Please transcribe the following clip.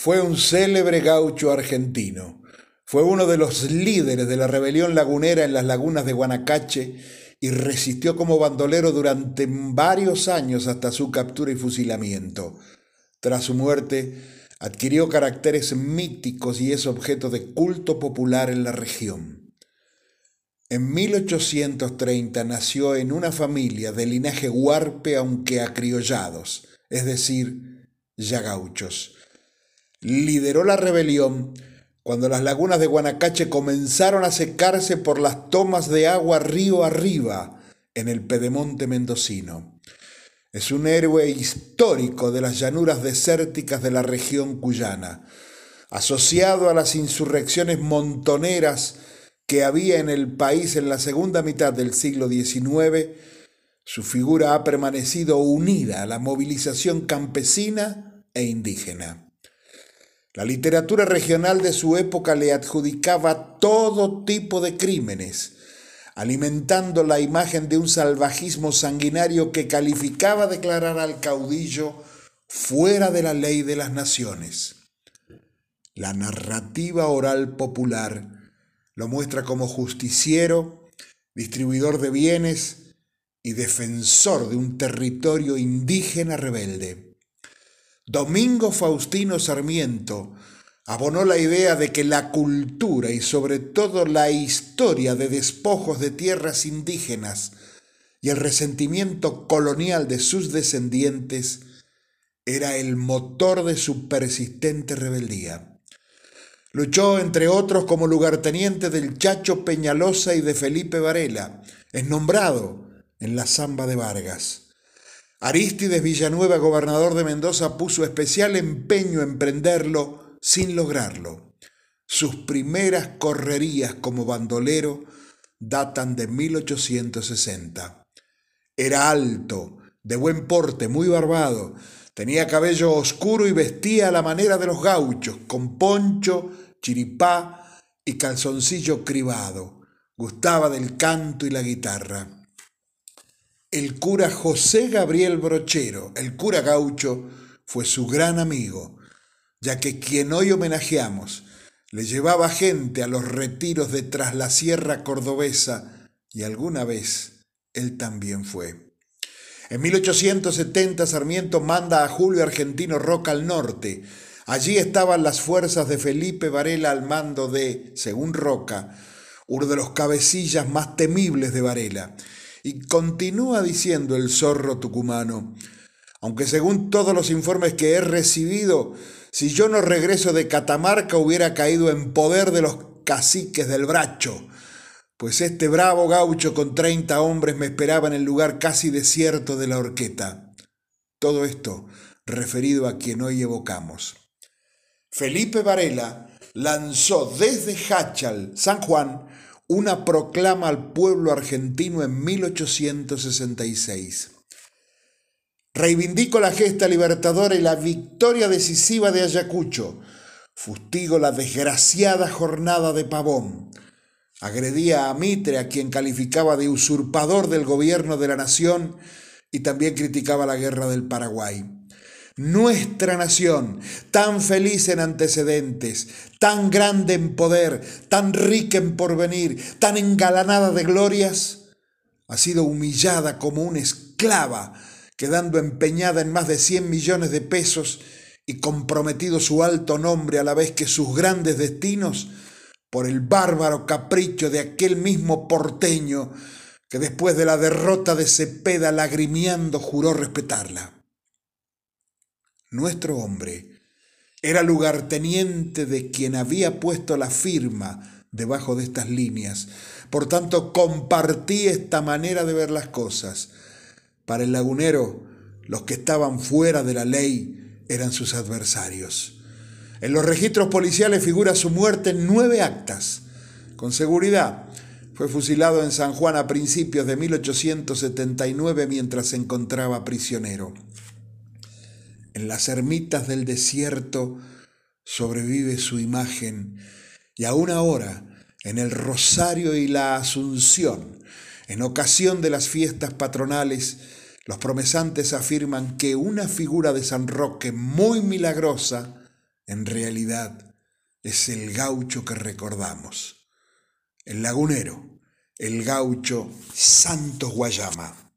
Fue un célebre gaucho argentino. Fue uno de los líderes de la rebelión lagunera en las lagunas de Guanacache y resistió como bandolero durante varios años hasta su captura y fusilamiento. Tras su muerte, adquirió caracteres míticos y es objeto de culto popular en la región. En 1830 nació en una familia de linaje huarpe aunque acriollados, es decir, ya gauchos. Lideró la rebelión cuando las lagunas de Guanacache comenzaron a secarse por las tomas de agua río arriba en el pedemonte mendocino. Es un héroe histórico de las llanuras desérticas de la región cuyana, asociado a las insurrecciones montoneras que había en el país en la segunda mitad del siglo XIX, su figura ha permanecido unida a la movilización campesina e indígena. La literatura regional de su época le adjudicaba todo tipo de crímenes, alimentando la imagen de un salvajismo sanguinario que calificaba declarar al caudillo fuera de la ley de las naciones. La narrativa oral popular lo muestra como justiciero, distribuidor de bienes y defensor de un territorio indígena rebelde. Domingo Faustino Sarmiento abonó la idea de que la cultura y sobre todo la historia de despojos de tierras indígenas y el resentimiento colonial de sus descendientes era el motor de su persistente rebeldía. Luchó, entre otros, como lugarteniente del Chacho Peñalosa y de Felipe Varela, es nombrado en la Zamba de Vargas. Arístides Villanueva, gobernador de Mendoza, puso especial empeño en prenderlo sin lograrlo. Sus primeras correrías como bandolero datan de 1860. Era alto, de buen porte, muy barbado, tenía cabello oscuro y vestía a la manera de los gauchos, con poncho, chiripá y calzoncillo cribado. Gustaba del canto y la guitarra el cura José Gabriel Brochero, el cura gaucho, fue su gran amigo, ya que quien hoy homenajeamos le llevaba gente a los retiros de tras la sierra cordobesa y alguna vez él también fue. En 1870 Sarmiento manda a Julio Argentino Roca al norte. Allí estaban las fuerzas de Felipe Varela al mando de, según Roca, uno de los cabecillas más temibles de Varela y continúa diciendo el zorro tucumano, aunque según todos los informes que he recibido, si yo no regreso de Catamarca hubiera caído en poder de los caciques del Bracho, pues este bravo gaucho con treinta hombres me esperaba en el lugar casi desierto de la horqueta. Todo esto referido a quien hoy evocamos. Felipe Varela lanzó desde Hachal, San Juan, una proclama al pueblo argentino en 1866. Reivindico la gesta libertadora y la victoria decisiva de Ayacucho. Fustigo la desgraciada jornada de Pavón. Agredía a Mitre, a quien calificaba de usurpador del gobierno de la nación, y también criticaba la guerra del Paraguay nuestra nación, tan feliz en antecedentes, tan grande en poder, tan rica en porvenir, tan engalanada de glorias, ha sido humillada como una esclava, quedando empeñada en más de 100 millones de pesos y comprometido su alto nombre a la vez que sus grandes destinos por el bárbaro capricho de aquel mismo porteño que después de la derrota de Cepeda lagrimiando juró respetarla nuestro hombre, era lugarteniente de quien había puesto la firma debajo de estas líneas. Por tanto, compartí esta manera de ver las cosas. Para el lagunero, los que estaban fuera de la ley eran sus adversarios. En los registros policiales figura su muerte en nueve actas. Con seguridad, fue fusilado en San Juan a principios de 1879 mientras se encontraba prisionero. En las ermitas del desierto sobrevive su imagen y aún ahora, en el Rosario y la Asunción, en ocasión de las fiestas patronales, los promesantes afirman que una figura de San Roque muy milagrosa en realidad es el gaucho que recordamos, el lagunero, el gaucho Santos Guayama.